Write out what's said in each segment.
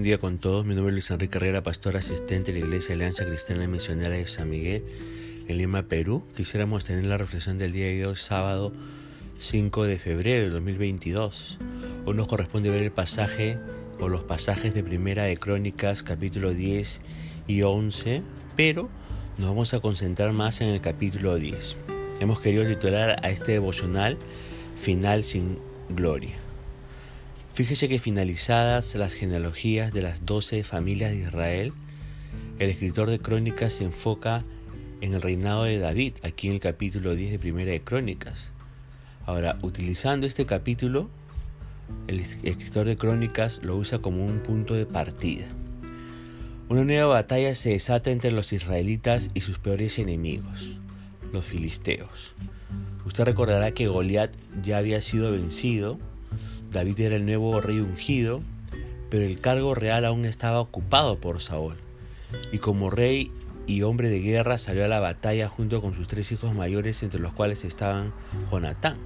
buen día con todos. Mi nombre es Luis Enrique Herrera, pastor asistente de la Iglesia Alianza Cristiana Misionera de San Miguel, en Lima, Perú. Quisiéramos tener la reflexión del día de hoy, sábado 5 de febrero de 2022. Hoy nos corresponde ver el pasaje o los pasajes de Primera de Crónicas, capítulo 10 y 11, pero nos vamos a concentrar más en el capítulo 10. Hemos querido titular a este devocional Final sin Gloria. Fíjese que finalizadas las genealogías de las doce familias de Israel, el escritor de Crónicas se enfoca en el reinado de David, aquí en el capítulo 10 de Primera de Crónicas. Ahora, utilizando este capítulo, el escritor de Crónicas lo usa como un punto de partida. Una nueva batalla se desata entre los israelitas y sus peores enemigos, los filisteos. Usted recordará que Goliat ya había sido vencido David era el nuevo rey ungido, pero el cargo real aún estaba ocupado por Saúl. Y como rey y hombre de guerra salió a la batalla junto con sus tres hijos mayores, entre los cuales estaban Jonatán.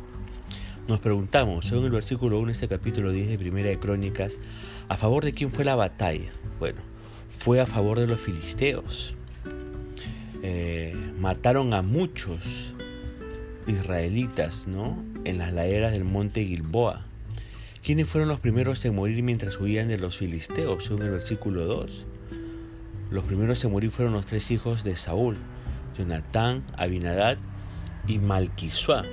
Nos preguntamos, según el versículo 1 de este capítulo 10 de Primera de Crónicas, ¿a favor de quién fue la batalla? Bueno, fue a favor de los filisteos. Eh, mataron a muchos israelitas, ¿no? En las laderas del monte Gilboa. ¿Quiénes fueron los primeros en morir mientras huían de los filisteos? Según el versículo 2. Los primeros en morir fueron los tres hijos de Saúl, Jonatán, Abinadad y Malquisuá.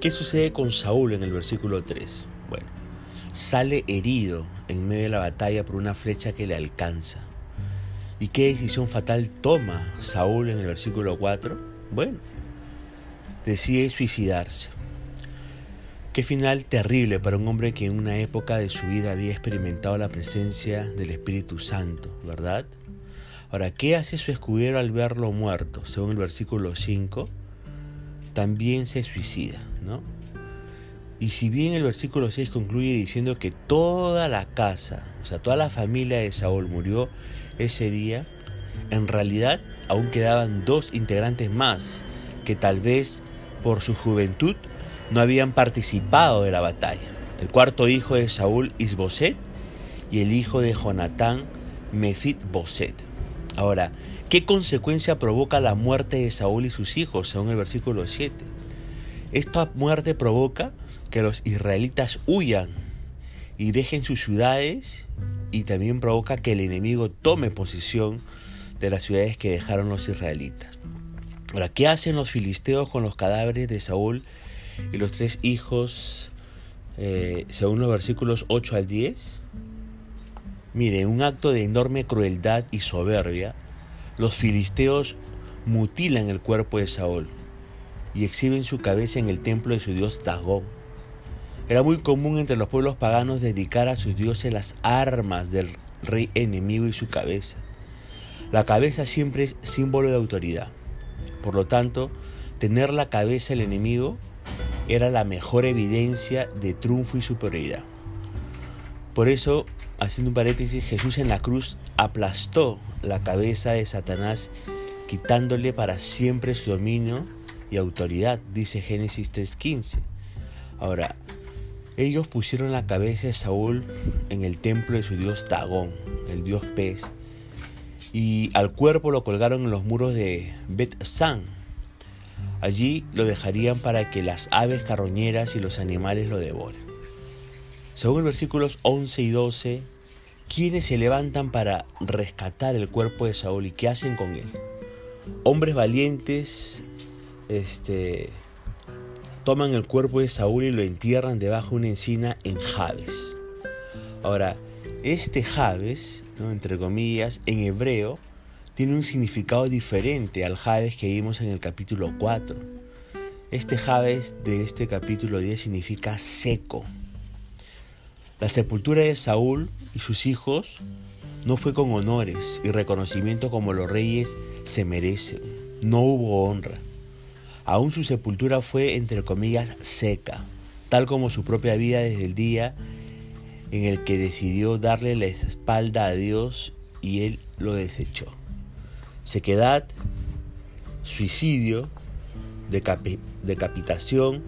¿Qué sucede con Saúl en el versículo 3? Bueno, sale herido en medio de la batalla por una flecha que le alcanza. ¿Y qué decisión fatal toma Saúl en el versículo 4? Bueno, decide suicidarse. Qué final terrible para un hombre que en una época de su vida había experimentado la presencia del Espíritu Santo, ¿verdad? Ahora, ¿qué hace su escudero al verlo muerto? Según el versículo 5, también se suicida, ¿no? Y si bien el versículo 6 concluye diciendo que toda la casa, o sea, toda la familia de Saúl murió ese día, en realidad aún quedaban dos integrantes más que tal vez por su juventud no habían participado de la batalla. El cuarto hijo de Saúl, Isboset, y el hijo de Jonatán, Mefit Boset. Ahora, ¿qué consecuencia provoca la muerte de Saúl y sus hijos, según el versículo 7? Esta muerte provoca que los israelitas huyan y dejen sus ciudades y también provoca que el enemigo tome posición de las ciudades que dejaron los israelitas. Ahora, ¿qué hacen los filisteos con los cadáveres de Saúl y los tres hijos, eh, según los versículos 8 al 10, mire, un acto de enorme crueldad y soberbia, los filisteos mutilan el cuerpo de Saúl y exhiben su cabeza en el templo de su dios Dagón. Era muy común entre los pueblos paganos dedicar a sus dioses las armas del rey enemigo y su cabeza. La cabeza siempre es símbolo de autoridad. Por lo tanto, tener la cabeza del enemigo era la mejor evidencia de triunfo y superioridad. Por eso, haciendo un paréntesis, Jesús en la cruz aplastó la cabeza de Satanás, quitándole para siempre su dominio y autoridad, dice Génesis 3.15. Ahora, ellos pusieron la cabeza de Saúl en el templo de su dios Dagón, el dios pez, y al cuerpo lo colgaron en los muros de Bet-San, Allí lo dejarían para que las aves carroñeras y los animales lo devoren. Según versículos 11 y 12, ¿quiénes se levantan para rescatar el cuerpo de Saúl y qué hacen con él? Hombres valientes este, toman el cuerpo de Saúl y lo entierran debajo de una encina en Jabes. Ahora, este Jabes, ¿no? entre comillas, en hebreo, tiene un significado diferente al Jabes que vimos en el capítulo 4. Este Jabes de este capítulo 10 significa seco. La sepultura de Saúl y sus hijos no fue con honores y reconocimiento como los reyes se merecen. No hubo honra. Aún su sepultura fue, entre comillas, seca, tal como su propia vida desde el día en el que decidió darle la espalda a Dios y él lo desechó sequedad, suicidio, decapitación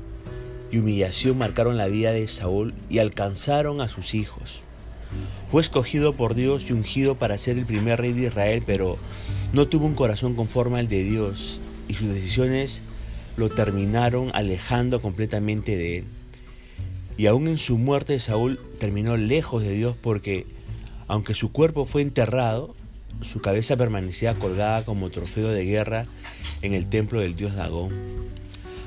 y humillación marcaron la vida de Saúl y alcanzaron a sus hijos. Fue escogido por Dios y ungido para ser el primer rey de Israel, pero no tuvo un corazón conforme al de Dios y sus decisiones lo terminaron alejando completamente de él. Y aún en su muerte Saúl terminó lejos de Dios porque, aunque su cuerpo fue enterrado, su cabeza permanecía colgada como trofeo de guerra en el templo del dios Dagón.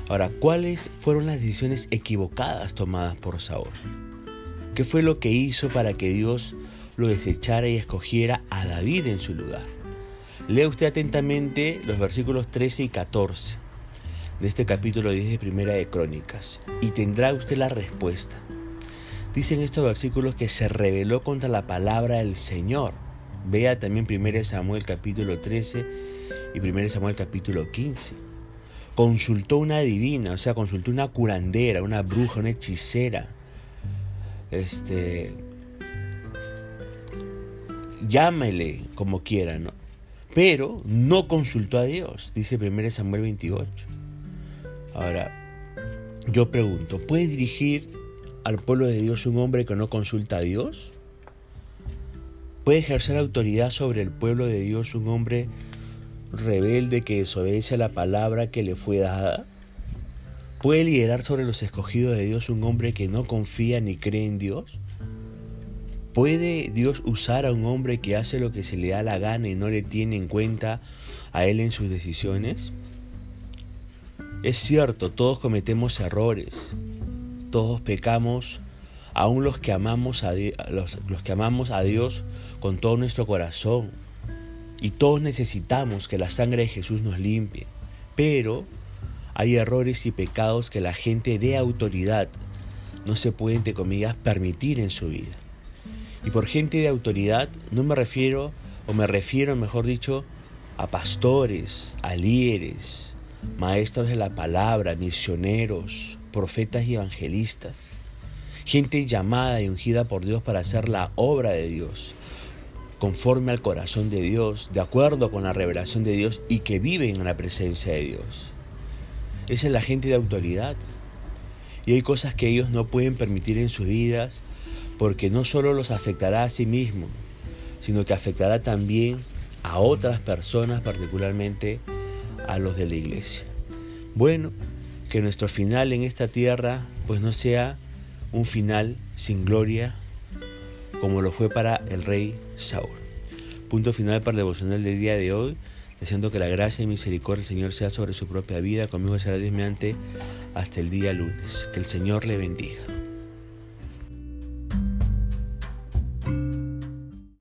Ahora, ¿cuáles fueron las decisiones equivocadas tomadas por Saúl? ¿Qué fue lo que hizo para que Dios lo desechara y escogiera a David en su lugar? Lea usted atentamente los versículos 13 y 14 de este capítulo 10 de Primera de Crónicas y tendrá usted la respuesta. Dicen estos versículos que se rebeló contra la palabra del Señor. Vea también 1 Samuel capítulo 13 y 1 Samuel capítulo 15. Consultó una divina, o sea, consultó una curandera, una bruja, una hechicera. Este. Llámele como quiera, ¿no? Pero no consultó a Dios, dice 1 Samuel 28. Ahora, yo pregunto, ¿puede dirigir al pueblo de Dios un hombre que no consulta a Dios? ¿Puede ejercer autoridad sobre el pueblo de Dios un hombre rebelde que desobedece a la palabra que le fue dada? ¿Puede liderar sobre los escogidos de Dios un hombre que no confía ni cree en Dios? ¿Puede Dios usar a un hombre que hace lo que se le da la gana y no le tiene en cuenta a él en sus decisiones? Es cierto, todos cometemos errores, todos pecamos, aún los que amamos a, los, los que amamos a Dios con todo nuestro corazón. Y todos necesitamos que la sangre de Jesús nos limpie. Pero hay errores y pecados que la gente de autoridad no se puede, entre comillas, permitir en su vida. Y por gente de autoridad no me refiero, o me refiero, mejor dicho, a pastores, a líderes, maestros de la palabra, misioneros, profetas y evangelistas, gente llamada y ungida por Dios para hacer la obra de Dios, conforme al corazón de Dios, de acuerdo con la revelación de Dios y que viven en la presencia de Dios. Esa es la gente de autoridad. Y hay cosas que ellos no pueden permitir en sus vidas porque no solo los afectará a sí mismos, sino que afectará también a otras personas, particularmente a los de la iglesia. Bueno, que nuestro final en esta tierra pues no sea un final sin gloria como lo fue para el rey Saúl. Punto final para el devocional del día de hoy, deseando que la gracia y misericordia del Señor sea sobre su propia vida. Conmigo será mediante hasta el día lunes. Que el Señor le bendiga.